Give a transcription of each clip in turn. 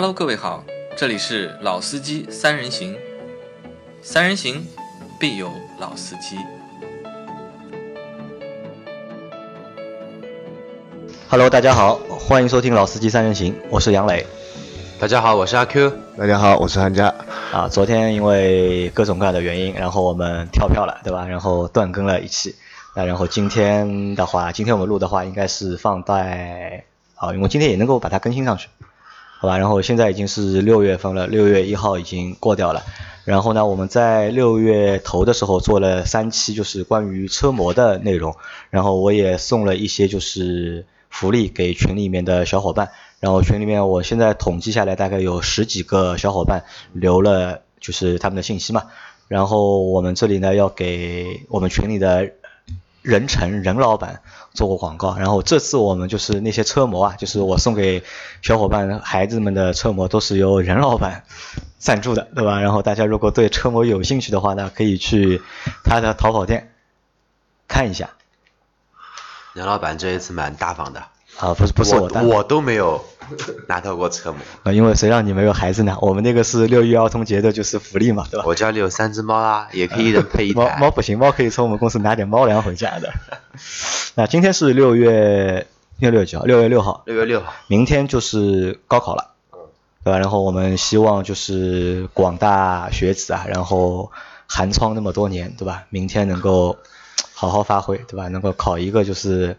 Hello，各位好，这里是老司机三人行，三人行必有老司机。Hello，大家好，欢迎收听《老司机三人行》，我是杨磊。大家好，我是阿 Q。大家好，我是韩佳。啊，昨天因为各种各样的原因，然后我们跳票了，对吧？然后断更了一期。那然后今天的话，今天我们录的话，应该是放在啊，因为今天也能够把它更新上去，好吧？然后现在已经是六月份了，六月一号已经过掉了。然后呢，我们在六月头的时候做了三期，就是关于车模的内容。然后我也送了一些就是福利给群里面的小伙伴。然后群里面我现在统计下来，大概有十几个小伙伴留了就是他们的信息嘛。然后我们这里呢要给我们群里的任晨任老板做过广告。然后这次我们就是那些车模啊，就是我送给小伙伴孩子们的车模都是由任老板赞助的，对吧？然后大家如果对车模有兴趣的话呢，可以去他的淘宝店看一下。杨老板这一次蛮大方的，啊，不是不是我我的，我都没有拿到过车模。啊，因为谁让你没有孩子呢？我们那个是六一儿童节的，就是福利嘛，对吧？我家里有三只猫啊，也可以一人配一猫。猫不行，猫可以从我们公司拿点猫粮回家的。那今天是六月六六几号？六月六号，六月六号，明天就是高考了，对吧？然后我们希望就是广大学子啊，然后寒窗那么多年，对吧？明天能够好好发挥，对吧？能够考一个就是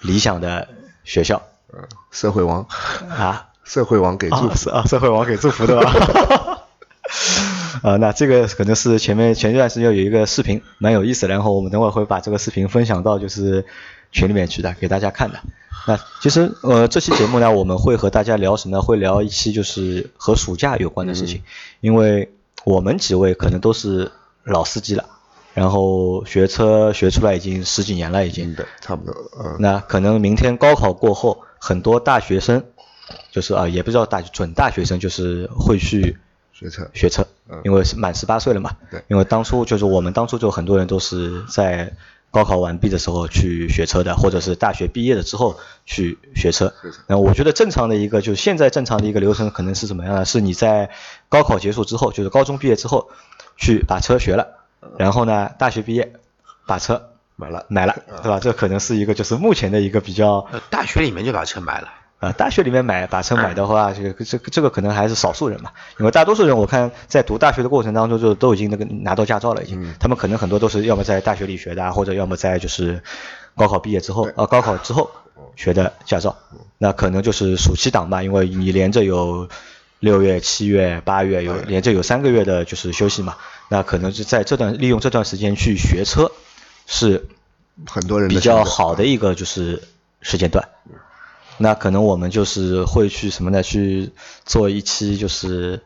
理想的学校嗯社会王，啊。社会王给祝啊，福。是啊，社会王给祝福对吧？啊，那这个可能是前面前一段时间有一个视频，蛮有意思的，然后我们等会儿会把这个视频分享到就是群里面去的，给大家看的。那其实呃这期节目呢，我们会和大家聊什么呢？会聊一期就是和暑假有关的事情，因为我们几位可能都是老司机了，然后学车学出来已经十几年了，已经。嗯，对，差不多。嗯，那可能明天高考过后，很多大学生，就是啊，也不知道大准大学生，就是会去学车。学车嗯，因为是满十八岁了嘛。对因为当初就是我们当初就很多人都是在高考完毕的时候去学车的，或者是大学毕业了之后去学车学车。那我觉得正常的一个，就是现在正常的一个流程可能是怎么样呢？是你在高考结束之后，就是高中毕业之后，去把车学了，然后呢，大学毕业把车买了。买了，对吧？这可能是一个就是目前的一个比较呃大学里面就把车买了。呃，大学里面买把车买的话，这个这个这个可能还是少数人嘛，因为大多数人我看在读大学的过程当中就都已经那个拿到驾照了，已经，他们可能很多都是要么在大学里学的啊，或者要么在就是高考毕业之后，呃，高考之后学的驾照，那可能就是暑期档吧，因为你连着有六月、七月、八月有连着有三个月的就是休息嘛，那可能是在这段利用这段时间去学车是很多人比较好的一个就是时间段。那可能我们就是会去什么呢？去做一期就是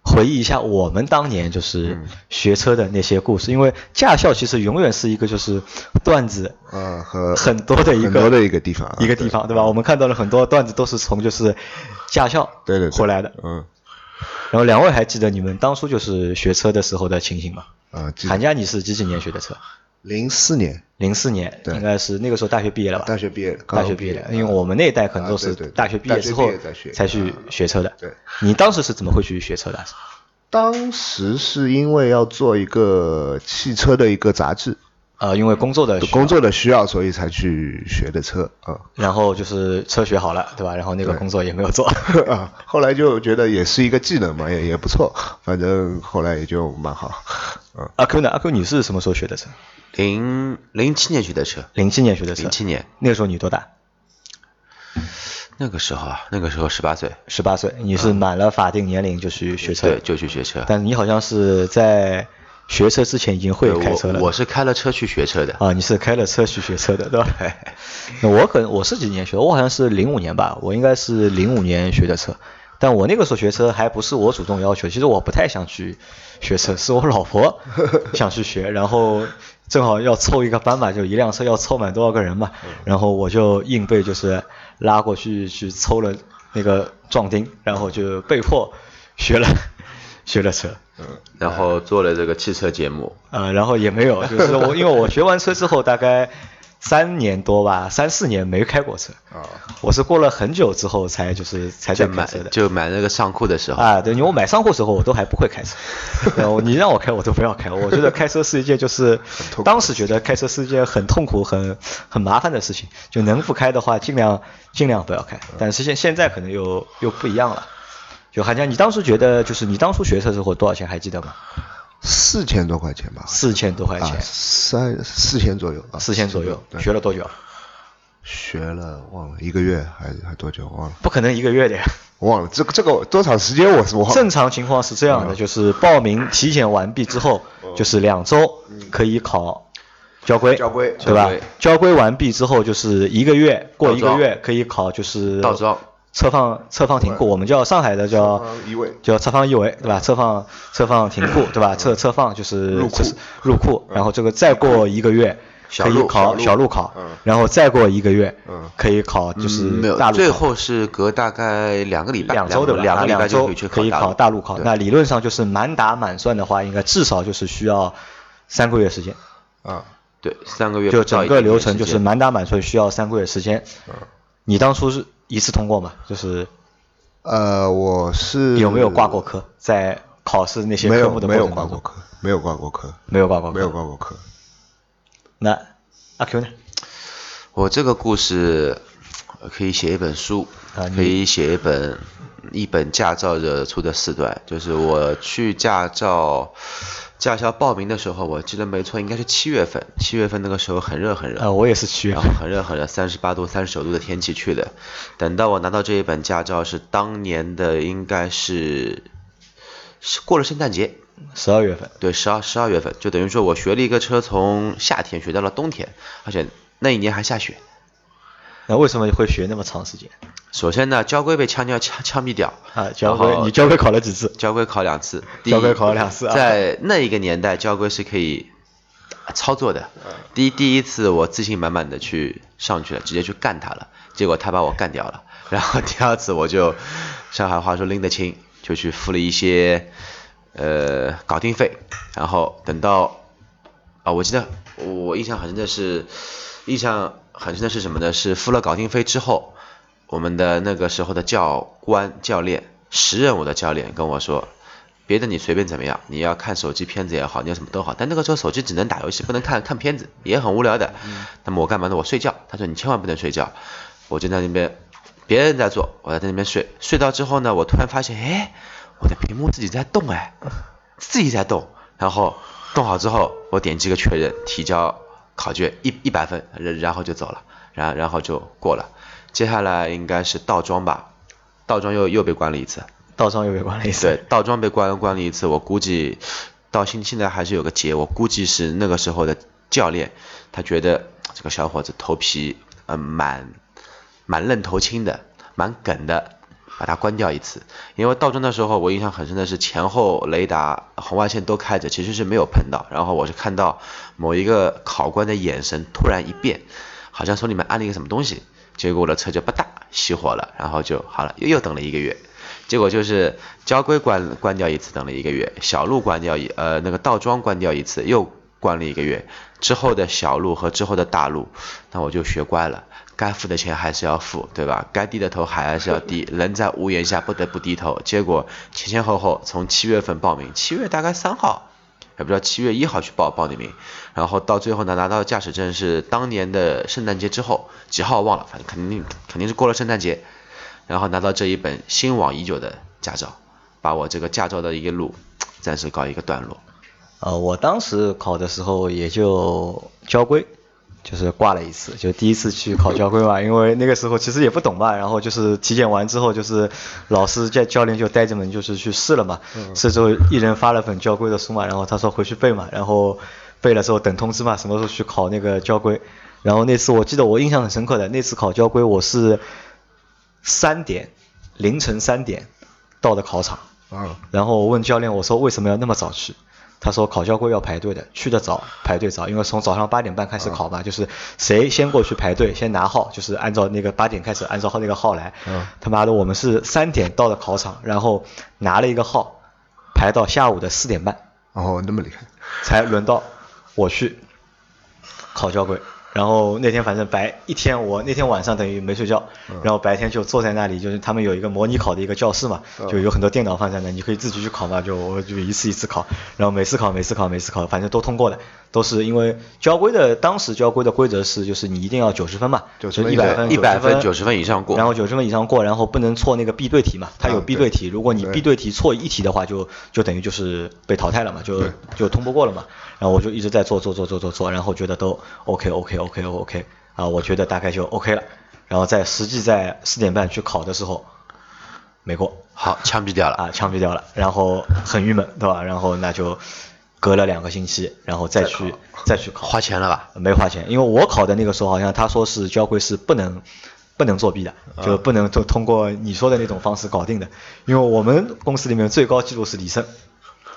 回忆一下我们当年就是学车的那些故事，因为驾校其实永远是一个就是段子啊和很多的一个很多的一个地方啊一个地方，对吧？我们看到了很多段子都是从就是驾校对对对回来的。嗯然后两位还记得你们当初就是学车的时候的情形吗？啊，寒假你是几几年学的车？零四年零四年，对应该是那个时候大学毕业了吧？大学毕业，大学毕业的，因为我们那一代可能都是大学毕业之后才去学车的。对，你当时是怎么会去学车的？当时是因为要做一个汽车的一个杂志，呃，因为工作的工作的需要，所以才去学的车啊。然后就是车学好了，对吧？然后那个工作也没有做。啊，后来就觉得也是一个技能嘛，也也不错，反正后来也就蛮好。嗯，阿 Q 呢？阿 Q 你是什么时候学的车？零零七年学的车，零七年学的车。零七年那个时候你多大？那个时候啊，那个时候十八岁，十八岁。你是满了法定年龄就去学车？对，就去学车。但你好像是在学车之前已经会对开车了。我我是开了车去学车的。啊，你是开了车去学车的，对 吧？那我可能我是几年学的，我好像是零五年吧，我应该是零五年学的车。但我那个时候学车还不是我主动要求，其实我不太想去学车，是我老婆 想去学，然后正好要凑一个班嘛，就一辆车要凑满多少个人嘛，然后我就硬被就是拉过去去抽了那个壮丁，然后就被迫学了学了车。嗯。然后做了这个汽车节目，呃，然后也没有，就是我因为我学完车之后，大概三年多吧，三四年没开过车。啊，我是过了很久之后才就是才在买车的。就买那个上库的时候，啊，对，因为我买上户时候我都还不会开车，然后你让我开我都不要开，我觉得开车是一件就是当时觉得开车是一件很痛苦、很很麻烦的事情，就能不开的话尽量尽量不要开。但是现现在可能又又不一样了，就寒假你当时觉得就是你当初学车的时候多少钱还记得吗？四千多块钱吧，四千多块啊钱，三四千左右啊，四千左右，对学了多久？学了忘了一个月还还多久忘了，不可能一个月的呀。忘了这个这个多长时间我是忘了。正常情况是这样的，就是报名体检完毕之后，就是两周可以考交规，交规对吧交规？完毕之后，就是一个月，过一个月可以考就是倒装侧放侧放停库，我们叫上海的叫叫侧放移位，对吧？侧放侧放停库，对吧？侧侧放就是入库入库，然后这个再过一个月。可以考小路考嗯，然后再过一个月嗯，可以考就是嗯没有大，陆考。最后是隔大概两个礼拜，两周的吧？两个礼拜两周就可以去可以考大大陆考。那理论上就是满打满算的话，应该至少就是需要三个月时间。啊，对三个月就整个流程就是满打满算需要三个月时间。嗯你当初是一次通过吗？就是呃，我是有没有挂过科？在考试那些科目的没有挂过科，没有挂过科，没有挂过科。没有挂过科。那阿 Q 呢？我这个故事呃可以写一本书，啊可以写一本一本驾照惹出的四段，就是我去驾照驾校报名的时候，我记得没错，应该是七月份，七月份那个时候很热很热，呃，我也是七月然后很热很热，三十八度、三十九度的天气去的。等到我拿到这一本驾照是当年的，应该是是过了圣诞节，十二月份。对，十二十二月份，就等于说我学了一个车，从夏天学到了冬天，而且那一年还下雪。那为什么会学那么长时间？首先呢，交规被枪掉枪枪毙掉啊，交规你交规考了几次？交规考两次，交规考了两次啊在那一个年代，交规是可以操作的。第一第一次我自信满满的去上去了，直接去干他了，结果他把我干掉了。然后第二次我就上海话说拎得清，就去付了一些呃搞定费，然后等到啊，我记得我印象很深的是，印象很深的是什么呢？是付了搞定费之后，我们的那个时候的教官教练，时任我的教练跟我说，别的你随便怎么样，你要看手机片子也好，你要什么都好，但那个时候手机只能打游戏，不能看看片子，也很无聊的。那么我干嘛呢？我睡觉。他说你千万不能睡觉。我就在那边，别人在做，我在那边睡。睡到之后呢，我突然发现，哎，我的屏幕自己在动，哎，自己在动。然后动好之后，我点击个确认，提交考卷一一百分，然然后就走了，然然后就过了。接下来应该是倒桩吧，倒桩又又被关了一次。倒桩又被关了一次。对，倒桩被关关了一次，我估计到现现在还是有个结，我估计是那个时候的教练，他觉得这个小伙子头皮呃蛮蛮愣头青的，蛮梗的，把它关掉一次。因为倒装的时候，我印象很深的是前后雷达红外线都开着，其实是没有碰到。然后我是看到某一个考官的眼神突然一变，好像手里面按了一个什么东西，结果我的车就吧嗒熄火了，然后就好了，又又等了一个月。结果就是交规关关掉一次，等了一个月；小路关掉一呃那个倒桩关掉一次，又关了一个月。之后的小路和之后的大路，那我就学乖了，该付的钱还是要付，对吧？该低的头还是要低，人在屋檐下不得不低头。结果前前后后从七月份报名，七月大概三号，也不知道七月一号去报报的名，然后到最后呢拿到驾驶证是当年的圣诞节之后几号忘了，反正肯定肯定是过了圣诞节。然后拿到这一本心往已久的驾照，把我这个驾照的一个路暂时告一个段落。呃，我当时考的时候也就交规，就是挂了一次，就第一次去考交规嘛，因为那个时候其实也不懂嘛，然后就是体检完之后，就是老师教教练就带着我们就是去试了嘛，试之后一人发了本交规的书嘛，然后他说回去背嘛，然后背了之后等通知嘛，什么时候去考那个交规，然后那次我记得我印象很深刻的，那次考交规我是三点凌晨三点到的考场。啊，然后我问教练，我说为什么要那么早去？他说考交规要排队的，去的早排队早，因为从早上八点半开始考嘛，就是谁先过去排队，先拿号，就是按照那个八点开始按照那个号来。嗯他妈的，我们是三点到的考场，然后拿了一个号，排到下午的四点半哦，那么厉害，才轮到我去考交规。然后那天反正白一天，我那天晚上等于没睡觉，嗯。然后白天就坐在那里，就是他们有一个模拟考的一个教室嘛，嗯。就有很多电脑放在那，你可以自己去考嘛，就我就一次一次考，然后每次考每次考每次考，反正都通过的，都是因为交规的当时交规的规则是就是你一定要九十分嘛，90就分一百分一百分九九十分以上过。然后九十分以上过，然后不能错那个必对题嘛，它有嗯对。必对题，如果你对。必对题错一题的话，就就等于就是被淘汰了嘛，就就通不过了嘛。然后我就一直在做做做做做做，然后觉得都 OK OK OK OK 啊，我觉得大概就 OK 了。然后在实际在四点半去考的时候，没过好，枪毙掉了。啊，枪毙掉了，然后很郁闷，对吧？然后那就隔了两个星期，然后再去再去考，花钱了吧？没花钱，因为我考的那个时候好像他说是交规是不能不能作弊的，就不能通通过你说的那种方式搞定的。因为我们公司里面最高记录是李胜，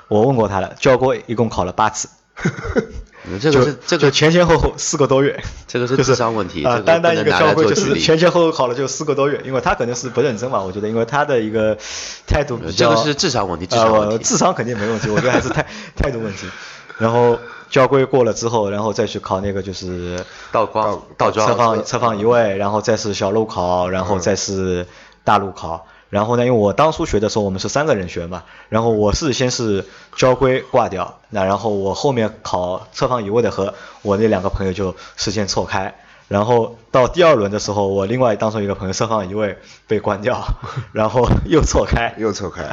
我问过他了，交规一共考了八次，你 这个是就就这个前前后后四个多月，这个 是智商问题啊、这个单单一个交规就是前前后后考了就四个多月，因为他可能是不认真嘛，我觉得，因为他的一个态度比较，这个是智商问题智呃商问题我智商肯定没问题，我觉得还是态态度问题。然后交规过了之后，然后再去考那个就是倒光倒侧装放侧放移位，然后再是小路考，然后再是大路考。然后呢，因为我当初学的时候我们是三个人学嘛，然后我是先是交规挂掉，那然后我后面考侧放移位的和我那两个朋友就时间错开，然后到第二轮的时候，我另外当中一个朋友侧放移位被关掉，然后又错开，又错开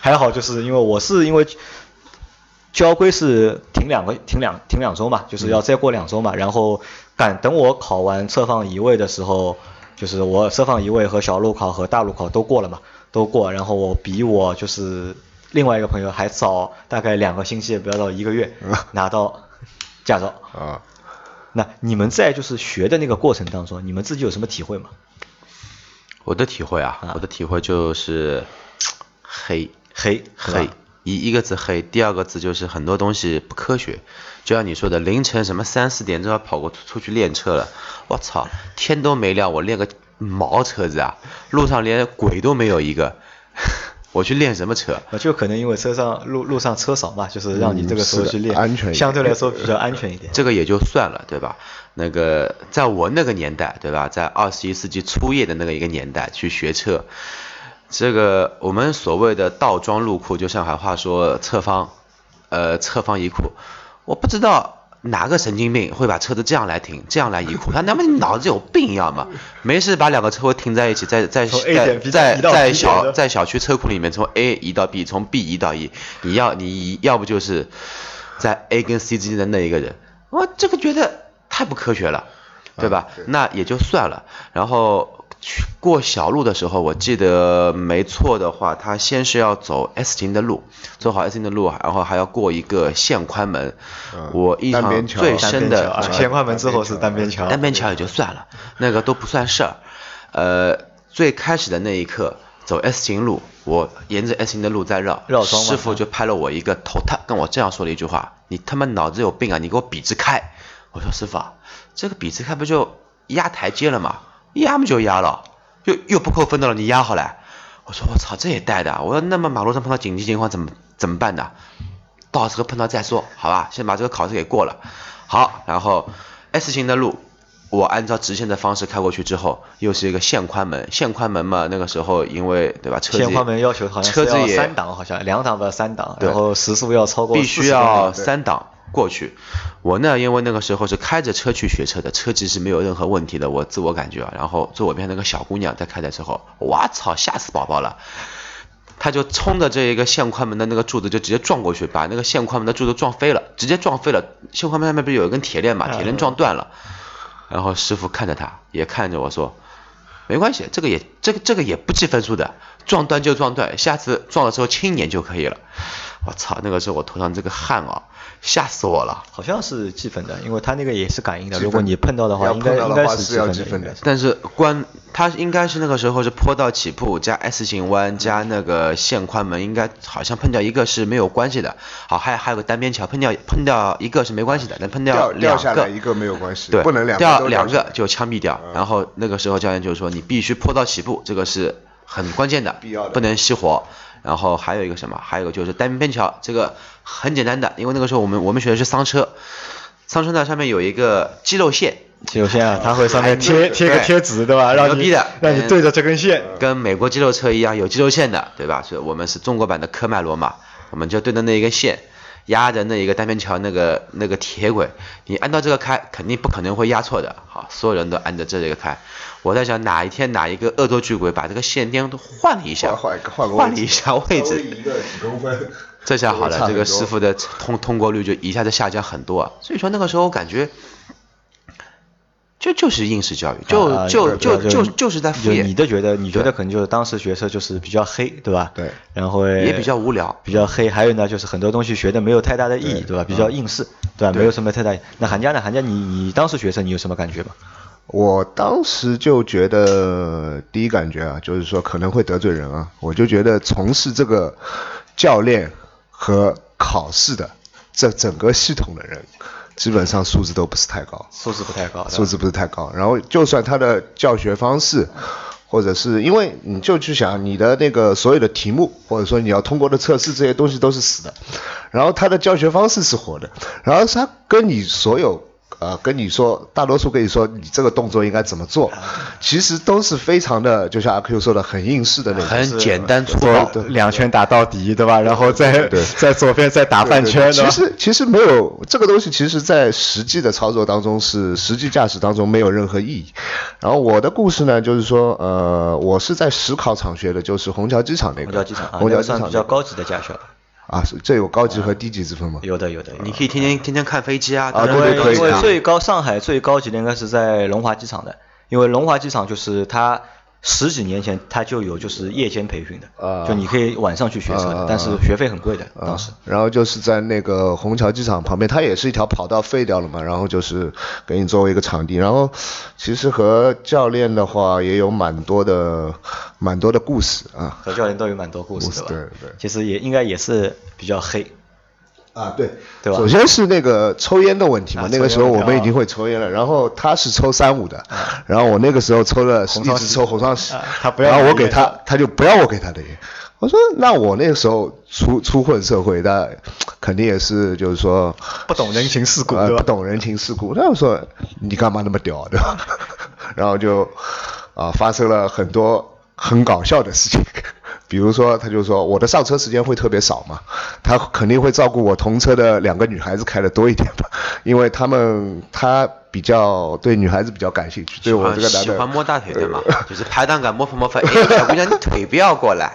还好就是因为我是因为交规是停两个停两停两周嘛，就是要再过两周嘛，然后赶等我考完侧放移位的时候，就是我设放一位和小路考和大路考都过了嘛，都过，然后我比我就是另外一个朋友还早大概两个星期，不要到一个月拿到驾照。啊，那你们在就是学的那个过程当中，你们自己有什么体会吗？我的体会啊啊，我的体会就是黑黑黑，一一个字黑，第二个字就是很多东西不科学。就像你说的，凌晨什么三四点钟要跑过出出去练车了，我操，天都没亮，我练个毛车子啊，路上连鬼都没有一个，我去练什么车？啊，就可能因为车上路路上车少嘛，就是让你这个时候去练，安全相对来说比较安全一点。这个也就算了，对吧？那个在我那个年代，对吧？在二十一世纪初叶的那个一个年代去学车，这个我们所谓的倒装入库，就上海话说侧方，呃，侧方一库，我不知道。哪个神经病会把车子这样来停，这样来移库？他他妈你脑子有病一样吗？没事把两个车位停在一起，在在 在在在小在小区车库里面从 A 移到 B，从 B 移到 E，你要你要不就是在 A 跟 C 之间的那一个人，我这个觉得太不科学了，对吧？那也就算了。然后去过小路的时候，我记得没错的话，他先是要走 S 型的路，走好 S 型的路，然后还要过一个线宽门。嗯我印象单边桥最深的线宽门之后是单边桥，单边桥也就算了，那个都不算事儿。呃，最开始的那一刻走 S 型路，我沿着 S 型的路在绕，绕师傅就拍了我一个头，他跟我这样说了一句话：“你他妈脑子有病啊！你给我笔直开！”我说：“师傅啊，这个笔直开不就压台阶了吗？压嘛就压了，又又不扣分的了，你压好了。”我说：“我操，这也带的啊！我说那么马路上碰到紧急情况怎么怎么办呢？到时候碰到再说，好吧？先把这个考试给过了。好，然后 S 型的路，我按照直线的方式开过去之后，又是一个线宽门。线宽门嘛，那个时候因为对吧，车线宽门要求好像车子也三档，好像两档吧三档，然后时速要超过必须要三档过去。我呢，因为那个时候是开着车去学车的，车技是没有任何问题的，我自我感觉啊。然后坐我边上那个小姑娘在开的时候，我操，吓死宝宝了。她就冲着这一个线宽门的那个柱子就直接撞过去，把那个线宽门的柱子撞飞了，直接撞飞了。线宽门上面不是有一根铁链嘛，铁链撞断了。然后师傅看着她，也看着我说，没关系，这个也这个这个也不计分数的，撞断就撞断，下次撞的时候轻一点就可以了。我操，那个时候我头上这个汗啊，吓死我了。好像是计分的，因为他那个也是感应的，如果你碰到的话，应该应该是是要计分的。但是关他应该是那个时候是坡道起步加 S 型弯加那个线宽门，应该好像碰掉一个是没有关系的。好，还还有个单边桥，碰掉碰掉一个是没关系的，但碰掉两个掉下来一个没有关系，对，不能两个掉两个就枪毙掉。然后那个时候教练就说你必须坡道起步，这个是很关键的，必要的不能熄火。然后还有一个什么？还有一个就是单边桥，这个很简单的，因为那个时候我们我们学的是桑车，桑车呢上面有一个肌肉线，肌肉线啊，它会上面贴贴个贴纸，对吧？让你让你对着这根线。跟美国肌肉车一样有肌肉线的，对吧？所以我们是中国版的科迈罗嘛，我们就对着那一根线，压着那一个单边桥那个那个铁轨，你按照这个开，肯定不可能会压错的。好，所有人都按着这个开。我在想哪一天哪一个恶作剧鬼把这个线颠都换了一下，换了一下位置，一个几公分，这下好了，这个师师傅的通通过率就一下子下降很多啊。所以说那个时候我感觉，就就是应试教育，就啊就就就就是在敷就你衍，的觉得，你觉得可能就是当时学车就是比较黑，对吧？对。然后也比较无聊。比较黑，还有呢，就是很多东西学的没有太大的意义，对吧？比较应试，对吧？没有什么太大。那寒假呢？寒假你你当时学车你有什么感觉吗？我当时就觉得，第一感觉啊，就是说可能会得罪人啊，我就觉得从事这个教练和考试的这整个系统的人，基本上素质都不是太高。素质不太高，素质不是太高。然后就算他的教学方式，或者是因为你就去想你的那个所有的题目，或者说你要通过的测试这些东西都是死的，然后他的教学方式是活的，然后他跟你所有。呃，跟你说，大多数跟你说你这个动作应该怎么做，其实都是非常的，就像阿 Q 说的，很应试的那种。很简单粗做暴，两拳打到底，对吧？然后再对 在左边再打半圈，其实其实没有这个东西，其实在实际的操作当中是实际驾驶当中没有任何意义。然后我的故事呢，就是说，呃，我是在实考场学的，就是虹桥机场那个。虹桥机场啊，虹桥机场比较高级的驾校，啊，这有高级和低级之分吗？有的有的。你可以天天天天看飞机啊，啊对对可以因为啊最高上海最高级的应该是在龙华机场的，因为龙华机场就是它十几年前他就有就是夜间培训的，啊就你可以晚上去学车的，啊但是学费很贵的啊当时。然后就是在那个虹桥机场旁边，它也是一条跑道废掉了嘛，然后就是给你作为一个场地。然后其实和教练的话也有蛮多的蛮多的故事啊。和教练都有蛮多故事，故事对吧？对对其实也应该也是比较黑，啊，对，对吧首先是那个抽烟的问题嘛，啊那个时候我们已经会抽烟了，然后他是抽三五的，然后我那个时候抽的是一直抽红双喜啊，他不要然后我给他，他就不要我给他的烟。我说那我那个时候初初混社会，那肯定也是就是说不懂人情世故对吧呃不懂人情世故。那我说你干嘛那么屌，对吧？然后就啊发生了很多很搞笑的事情。比如说，他就说我的上车时间会特别少嘛，他肯定会照顾我同车的两个女孩子开的多一点吧，因为他们他比较对女孩子比较感兴趣，对我这个男的喜欢摸大腿的嘛，就是排档杆摸摸摸摸，哎，小姑娘你腿不要过来，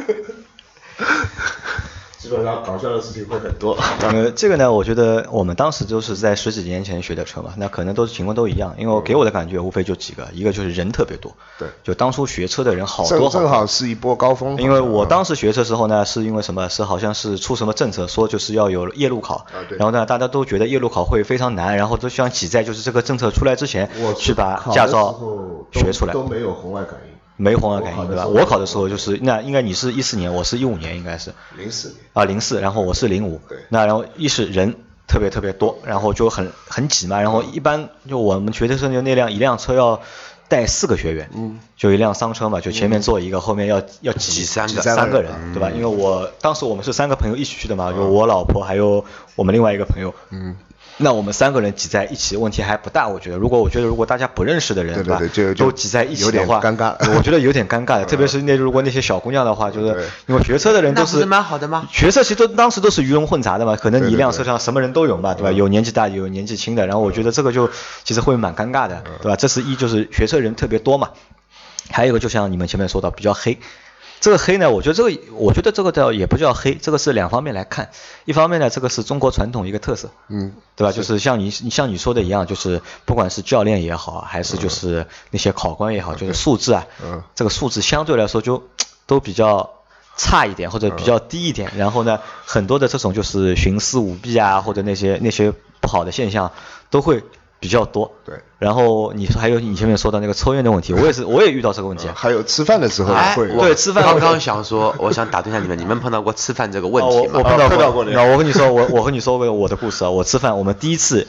基本上搞笑的事情会很多。呃，这个呢，我觉得我们当时就是在十几年前学的车嘛，那可能都是情况都一样，因为我给我的感觉无非就几个，一个就是人特别多，对就当初学车的人好多好多正好是一波高峰，因为我当时学车时候呢，是因为什么？是好像是出什么政策，说就是要有夜路考，啊对然后呢，大家都觉得夜路考会非常难，然后都想挤在就是这个政策出来之前我去把驾照学出来。都没有红外感应，没红外感应对吧？我考的时候就是那应该你是一四年，我是一五年应该是。零四年。啊零四，然后我是零五。对，那然后一是人特别特别多，然后就很很挤嘛，然后一般就我们学的时候就那辆一辆车要带四个学员，嗯，就一辆商车嘛，就前面坐一个，后面要要挤挤三个。三三个人。人，对吧？因为我当时我们是三个朋友一起去的嘛，就我老婆还有我们另外一个朋友，嗯。那我们三个人挤在一起，问题还不大，我觉得。如果我觉得如果大家不认识的人，对对吧对就就都挤在一起的话，尴尬我觉得有点尴尬的。特别是那如果那些小姑娘的话，就是因为学车的人都是蛮好的吗学车其实都当时都是鱼龙混杂的嘛，可能你一辆车上什么人都有嘛，对吧？有年纪大，有年纪轻的，然后我觉得这个就其实会蛮尴尬的，对吧？这是一就是学车人特别多嘛，还有一个就像你们前面说的比较黑。这个黑呢，我觉得这个，我觉得这个叫也不叫黑，这个是两方面来看。一方面呢，这个是中国传统一个特色，嗯，对吧？就是像你你像你说的一样，就是不管是教练也好，还是就是那些考官也好，就是素质啊，嗯这个素质相对来说就 都比较差一点或者比较低一点。然后呢，很多的这种就是徇私舞弊啊，或者那些那些不好的现象都会比较多。对。然后你说还有你前面说到那个抽烟的问题，我也是我也遇到这个问题啊。还有吃饭的时候会对吃饭 刚刚想说，我想打断一下你们，你们碰到过吃饭这个问哦，题吗？碰到碰到过那我跟你说，我我和你说过我的故事啊。我吃饭，我们第一次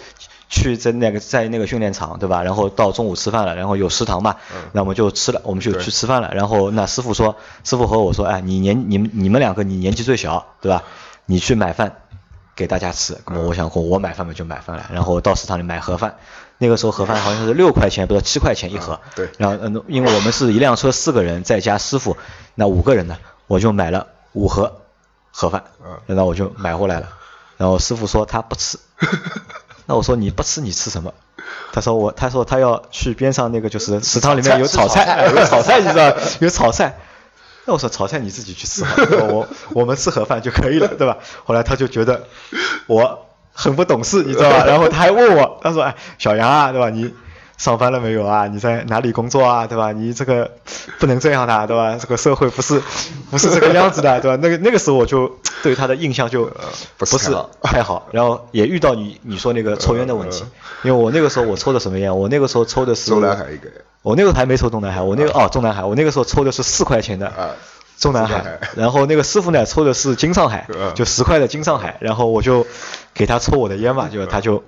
去在那个在那个训练场，对吧？然后到中午吃饭了，然后有食堂嘛，那我们就吃了，我们就去吃饭了。然后那师傅说，师傅和我说，哎，你年你们你们两个你年纪最小，对吧？你去买饭，给大家吃。那么我想我我买饭嘛就买饭了，然后到食堂里买盒饭。那个时候盒饭好像是六块钱，不是七块钱一盒。对。然后嗯，因为我们是一辆车四个人再加师傅，那五个人呢，我就买了五盒盒饭。嗯。然后我就买回来了，然后师傅说他不吃。那我说你不吃你吃什么？他说我他说他要去边上那个就是食堂里面有炒菜，有炒菜你知道有炒菜。那我说炒菜你自己去吃，我 我们吃盒饭就可以了，对吧？后来他就觉得我很不懂事，你知道吧？然后他还问我，他说：“哎，小杨啊，对吧？你上班了没有啊？你在哪里工作啊？对吧？你这个不能这样的，对吧？这个社会不是不是这个样子的，对吧？那个那个时候我就对他的印象就不是太好，然后也遇到你你说那个抽烟的问题，因为我那个时候我抽的什么烟？我那个时候抽的是。我那个还没抽中南海，我那个哦中南海，我那个时候抽的是四块钱的中南海，然后那个师傅呢抽的是金上海，就十块的金上海，然后我就给他抽我的烟嘛，就他就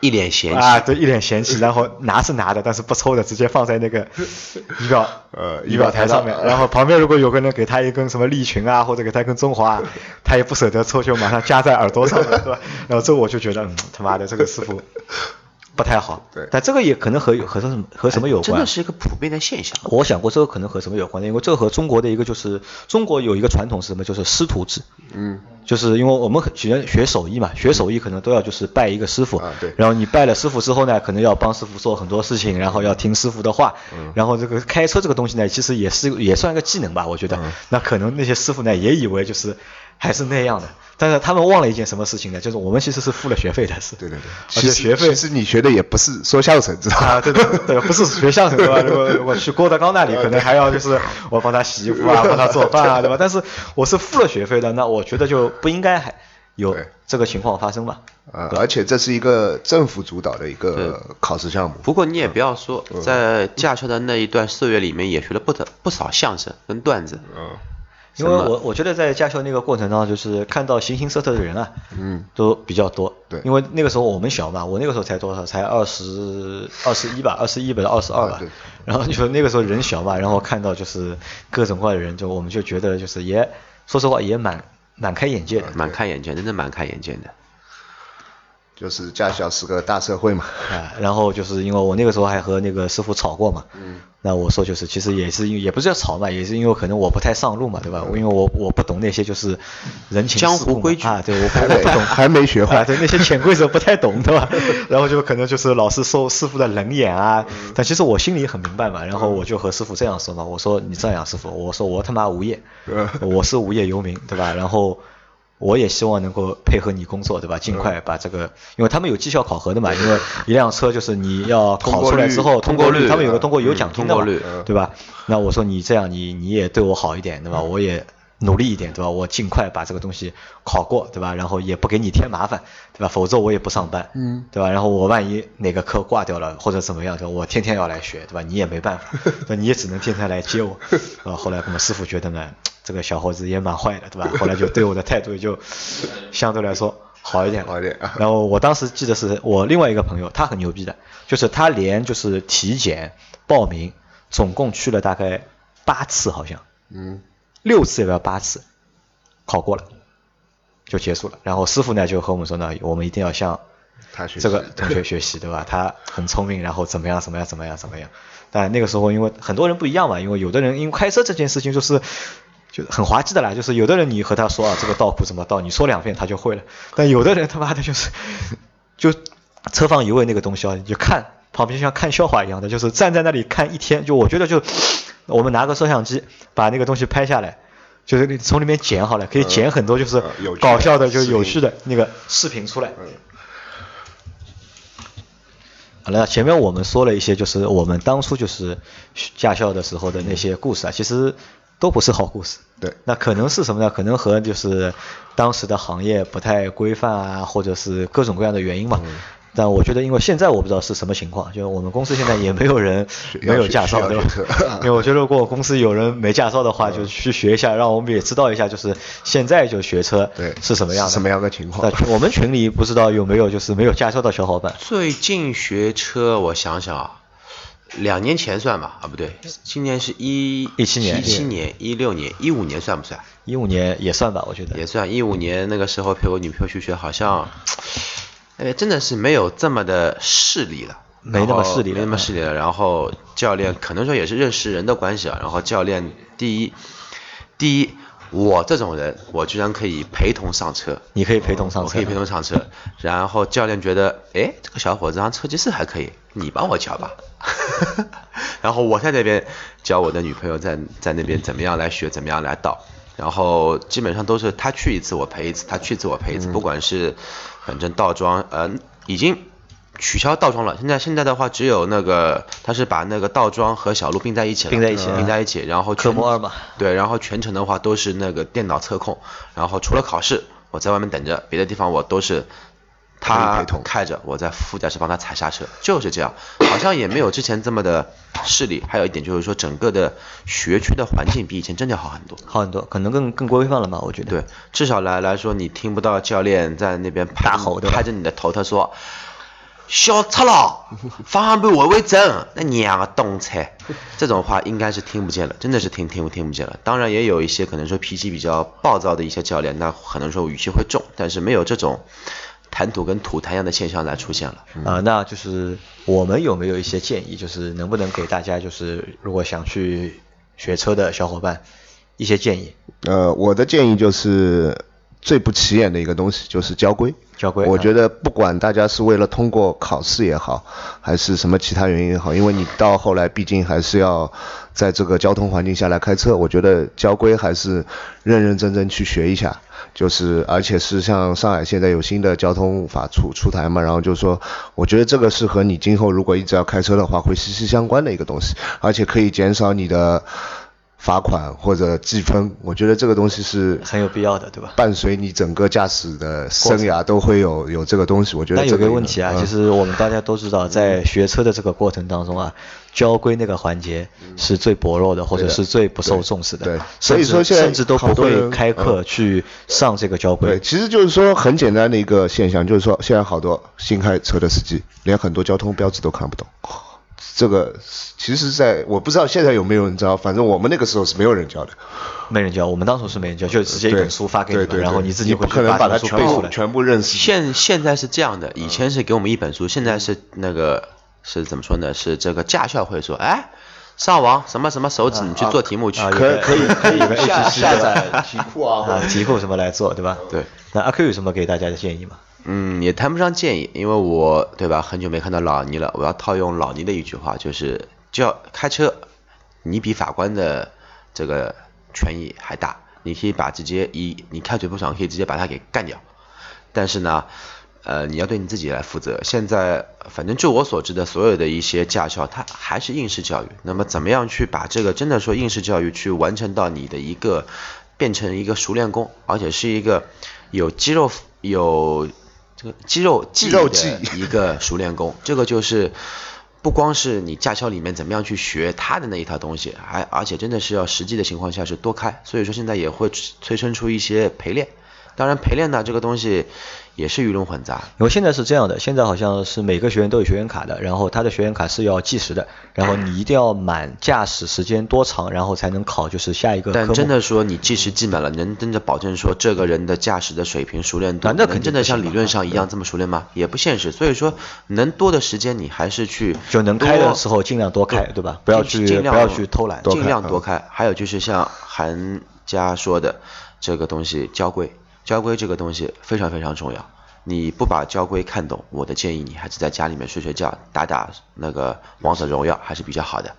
一脸嫌弃。啊，对，一脸嫌弃，然后拿是拿的，但是不抽的，直接放在那个 仪表呃仪表台上。面，然后旁边如果有个人给他一根什么利群啊，或者给他一根中华，他也不舍得抽，就马上夹在耳朵上面，对吧？然后这我就觉得，嗯，他妈的这个师傅。不太好，对，但这个也可能和和什么和什么有关？真的是一个普遍的现象。我想过这个可能和什么有关的，因为这和中国的一个就是中国有一个传统是什么，就是师徒制。嗯。就是因为我们学学手艺嘛，学手艺可能都要就是拜一个师傅。啊，对。然后你拜了师傅之后呢，可能要帮师傅做很多事情，然后要听师傅的话。嗯。然后这个开车这个东西呢，其实也是也算一个技能吧，我觉得。嗯。那可能那些师傅呢，也以为就是还是那样的。但是他们忘了一件什么事情呢？就是我们其实是付了学费的，是。对对对。而且学费，其实你学的也不是说相声，知道吧？对对对，不是学相声对吧？如果如果去郭德纲那里，可能还要就是我帮他洗衣服啊，帮他做饭啊，对吧？但是我是付了学费的，那我觉得就不应该还有这个情况发生吧。呃，而且这是一个政府主导的一个考试项目。不过你也不要说，在驾校的那一段岁月里面，也学了不得不少相声跟段子。嗯。因为我我觉得在驾校那个过程当中，就是看到形形色色的人啊，嗯，都比较多。对，因为那个时候我们小嘛，我那个时候才多少，才二十二十一吧，二十一不是二十二吧。对。然后就那个时候人小嘛，然后看到就是各种各样的人，就我们就觉得就是也说实话也蛮蛮开眼界的，蛮开眼界，真的蛮开眼界的。就是驾校是个大社会嘛，啊，然后就是因为我那个时候还和那个师傅吵过嘛，嗯，那我说就是其实也是因为也不是叫吵嘛，也是因为可能我不太上路嘛，对吧？因为我我不懂那些就是人情江湖规矩啊，对我我不懂，还没学会，对那些潜规则不太懂，对吧？然后就可能就是老是受师傅的冷眼啊，但其实我心里很明白嘛，然后我就和师傅这样说嘛，我说你这样师傅，我说我他妈无业，我是无业游民，对吧？然后。我也希望能够配合你工作，对吧？尽快把这个，因为他们有绩效考核的嘛，因为一辆车就是你要考出来之后，通过率，他们有个通过有奖金的嘛，对吧？那我说你这样，你你也对我好一点，对吧？我也努力一点，对吧？我尽快把这个东西考过，对吧？然后也不给你添麻烦，对吧？否则我也不上班，嗯，对吧？然后我万一哪个科挂掉了或者怎么样，对吧？我天天要来学，对吧？你也没办法，那你也只能天天来接我。啊，后来我们师傅觉得呢。这个小伙子也蛮坏的，对吧？后来就对我的态度就 相对来说好一点，好一点。然后我当时记得是我另外一个朋友，他很牛逼的，就是他连就是体检报名，总共去了大概八次，好像，嗯，六次也要八次，考过了，就结束了。然后师傅呢就和我们说呢，我们一定要向这个同学学习，对吧？他很聪明，然后怎么样怎么样怎么样怎么样。但那个时候因为很多人不一样嘛，因为有的人因为开车这件事情就是。就很滑稽的啦，就是有的人你和他说啊，这个倒库怎么倒，你说两遍他就会了。但有的人他妈的就是，就车放一位那个东西啊，你就看旁边像看笑话一样的，就是站在那里看一天。就我觉得就我们拿个摄像机把那个东西拍下来，就是你从里面剪好了，可以剪很多就是搞笑的就有趣的那个视频出来。好了，前面我们说了一些就是我们当初就是驾校的时候的那些故事啊，其实。都不是好故事，对，那可能是什么呢？可能和就是当时的行业不太规范啊，或者是各种各样的原因嘛。但我觉得，因为现在我不知道是什么情况，就是我们公司现在也没有人没有驾照，对吧？因为我觉得，如果公司有人没驾照的话，就去学一下，让我们也知道一下，就是现在就学车对是什么样的什么样的情况。我们群里不知道有没有就是没有驾照的小伙伴。最近学车，我想想啊。两年前算吧，啊不对，今年是一一七年一七年、一六年、一五年算不算？一五年也算吧，我觉得也算。一五年那个时候陪我女朋友去学，好像，哎，真的是没有这么的势利了。没那么势利了没那么势利了。然后教练可能说也是认识人的关系啊。然后教练第一，第一，我这种人，我居然可以陪同上车，你可以陪同上车，我可以陪同上车。然后教练觉得，哎，这个小伙子车技是还可以，你帮我教吧。然后我在那边教我的女朋友在在那边怎么样来学，怎么样来倒。然后基本上都是他去一次我陪一次，他去一次我陪一次，不管是反正倒桩，呃，已经取消倒桩了。现在现在的话只有那个他是把那个倒桩和小路并在一起了，并在一起并在一起。然后科目二嘛，对，然后全程的话都是那个电脑测控，然后除了考试我在外面等着，别的地方我都是他开着，我在副驾驶帮他踩刹车，就是这样，好像也没有之前这么的势利。还有一点就是说，整个的学区的环境比以前真的好很多。好很多，可能更更规范了吧，我觉得。对，至少来来说，你听不到教练在那边拍大吼拍着你的头，他说：“小车了，方向盘微微正，那娘个东菜。”这种话应该是听不见了，真的是听听不听不见了。当然也有一些可能说脾气比较暴躁的一些教练，那可能说语气会重，但是没有这种谈吐跟吐痰一样的现象来出现了。啊、那就是我们有没有一些建议，就是能不能给大家，就是如果想去学车的小伙伴一些建议？呃，我的建议就是最不起眼的一个东西就是交规。交规啊我觉得不管大家是为了通过考试也好，还是什么其他原因也好，因为你到后来毕竟还是要在这个交通环境下来开车，我觉得交规还是认认真真去学一下。就是，而且是像上海现在有新的交通法出出台嘛，然后就是说，我觉得这个是和你今后如果一直要开车的话，会息息相关的一个东西，而且可以减少你的罚款或者记分。我觉得这个东西是很有必要的，对吧？伴随你整个驾驶的生涯都会有有这个东西。我觉得但有这个问题啊，嗯就是我们大家都知道，在学车的这个过程当中啊，交规那个环节是最薄弱的，或者是最不受重视的。对甚所以说现在甚至都不会开课嗯去上这个交规。对，其实就是说很简单的一个现象，就是说现在好多新开车的司机连很多交通标志都看不懂。这个其实在我不知道现在有没有人知道，反正我们那个时候是没有人教的。没人教，我们当时是没人教，就直接一本书发给你们，对对对然后你自己你回去不可能把它全部背出来。全部认识。现现在是这样的，以前是给我们一本书，现在是那个是怎么说呢？是这个驾校会说，哎，上网什么什么手指，你去做题目去。啊可可以可以有个下 APP 下载题库啊，题库什么来做，对吧？对。那阿 Q 有什么给大家的建议吗？嗯，也谈不上建议，因为我对吧，很久没看到老倪了。我要套用老倪的一句话，就是叫开车，你比法官的这个权益还大，你可以把直接一你开嘴不爽，可以直接把他给干掉。但是呢，呃，你要对你自己来负责。现在反正就我所知的，所有的一些驾校，它还是应试教育。那么怎么样去把这个真的说应试教育去完成到你的一个变成一个熟练工，而且是一个有肌肉有这个肌肉记忆的肌肉记忆一个熟练工，这个就是。不光是你驾校里面怎么样去学他的那一套东西，还而且真的是要实际的情况下是多开，所以说现在也会催生出一些陪练。当然陪练呢这个东西也是鱼龙混杂，因为现在是这样的，现在好像是每个学员都有学员卡的，然后他的学员卡是要计时的，然后你一定要满驾驶时间多长，然后才能考就是下一个。但真的说你计时记满了，能真的保证说这个人的驾驶的水平熟练度，那那肯真的像理论上一样这么熟练吗？也不现实。所以说能多的时间你还是去就能开的时候尽量多开，对吧？不要去尽量不要去偷懒。尽量多开。还有就是像韩家说的这个东西交规，交规这个东西非常非常重要。你不把交规看懂，我的建议你还是在家里面睡睡觉，打打那个王者荣耀还是比较好的。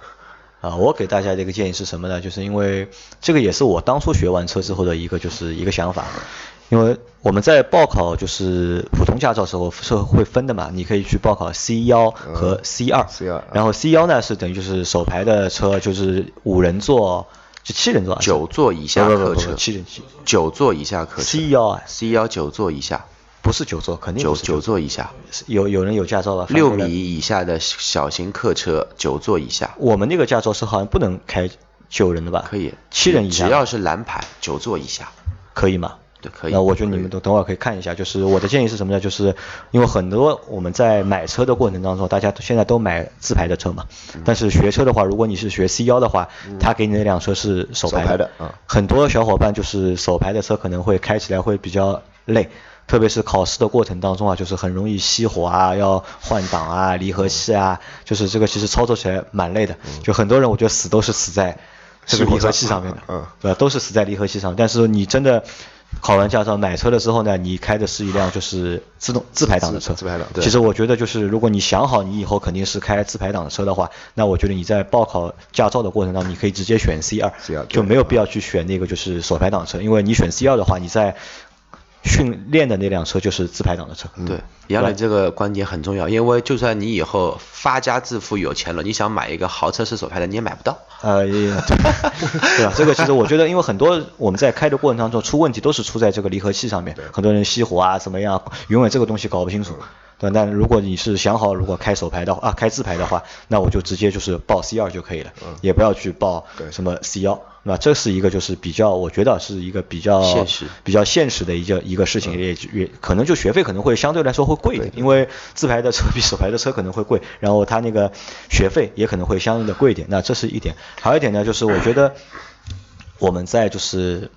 啊，我给大家的一个建议是什么呢？就是因为这个也是我当初学完车之后的一个就是一个想法，因为我们在报考就是普通驾照时候是会分的嘛，你可以去报考 C 幺和 C 二、C2 然后 C 幺呢是等于就是手排的车，就是五人座，就七人座啊，九座以下客车，七人七九座以下客车 C 幺啊，C 幺九座以下，不是九座，肯定不是九九座。以下，有有人有驾照了，翻六米以下的小型客车九座以下。我们那个驾照是好像不能开九人的吧？可以，七人以下。只要是蓝牌九座以下，可以吗？对可以那我觉得你们等等会儿可以看一下，就是我的建议是什么呢？就是因为很多我们在买车的过程当中，大家现在都买自排的车嘛，嗯但是学车的话，如果你是学 C 幺的话，他给你那辆车是手排的嗯很多小伙伴就是手排的车可能会开起来会比较累。特别是考试的过程当中啊，就是很容易熄火啊，要换挡啊、离合器啊，就是这个其实操作起来蛮累的。就很多人我觉得死都是死在这个离合器上面的，嗯对吧？都是死在离合器上。但是你真的考完驾照买车的时候呢，你开的是一辆就是自动自排档的车。自自排档对。其实我觉得就是如果你想好你以后肯定是开自排档的车的话，那我觉得你在报考驾照的过程当中，你可以直接选 C 二 C2，就没有必要去选那个就是手排档车，因为你选 C 二的话，你在训练的那辆车就是自排档的车。对，杨磊这个观点很重要，因为就算你以后发家致富有钱了，你想买一个豪车是手排的，你也买不到。呃，对吧？这个其实我觉得，因为很多我们在开的过程当中出问题都是出在这个离合器上面，很多人熄火啊怎么样，永远这个东西搞不清楚。对，但如果你是想好，如果开手牌的话啊，开自排的话，那我就直接就是报 C 二就可以了，也不要去报什么 C 幺，那这是一个就是比较，我觉得是一个比较现实比较现实的一个一个事情，也也可能就学费可能会相对来说会贵一点，因为自排的车比手排的车可能会贵，然后它那个学费也可能会相应的贵一点，那这是一点。还有一点呢，就是我觉得我们在就是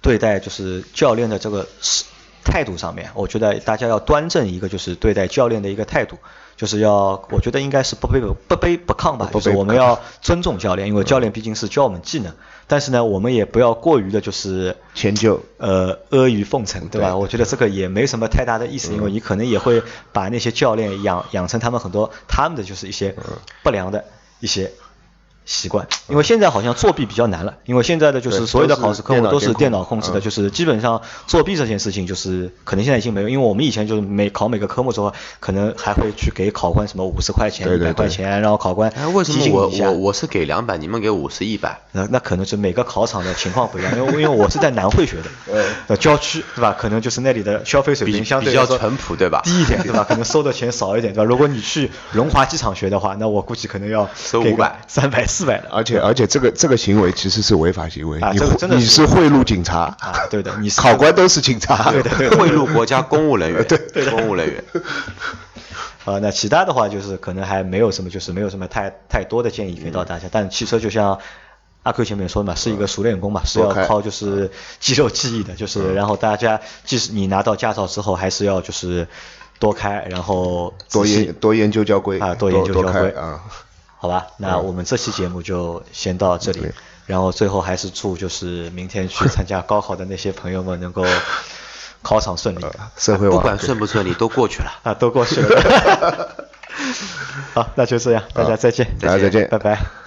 对待就是教练的这个是态度上面，我觉得大家要端正一个就是对待教练的一个态度，就是要我觉得应该是不卑不不卑不亢吧，就是我们要尊重教练，因为教练毕竟是教我们技能，但是呢，我们也不要过于的就是迁就呃阿谀奉承，对吧？我觉得这个也没什么太大的意思，因为你可能也会把那些教练养养成他们很多他们的就是一些不良的一些。习惯，因为现在好像作弊比较难了，因为现在的就是所有的考试科目都是电脑控制的，嗯就是基本上作弊这件事情就是可能现在已经没有，因为我们以前就是每考每个科目之后，可能还会去给考官什么五十块钱、一百块钱，然后考官哎，为什提么我醒一下我我是给两百，你们给五十一百？那那可能是每个考场的情况不一样，因为因为我是在南汇学的，呃，郊区对吧？可能就是那里的消费水平相对比较淳朴对吧低一点对吧？可能收的钱少一点对吧？如果你去 龙华机场学的话，那我估计可能要收给个500三百、四百的。而且而且这个这个行为其实是违法行为，啊你这个真的是你是贿赂警察啊对的你是 考官都是警察，对的对的。贿赂国家公务人员，对。的。公务人员。呃，那其他的话就是可能还没有什么，就是没有什么太太多的建议给到大家。但汽车就像阿 Q 前面说的嘛，是一个熟练工嘛，是要靠就是肌肉记忆的，就是然后大家即使你拿到驾照之后，还是要就是多开，然后多研多研究交规。啊，多研究交规。啊。好吧，那我们这期节目就先到这里。对，然后最后还是祝就是明天去参加高考的那些朋友们能够 考场顺利。不社会不管顺不顺利 都过去了。啊，都过去了。好，那就这样，大家再见，大家再见。拜拜。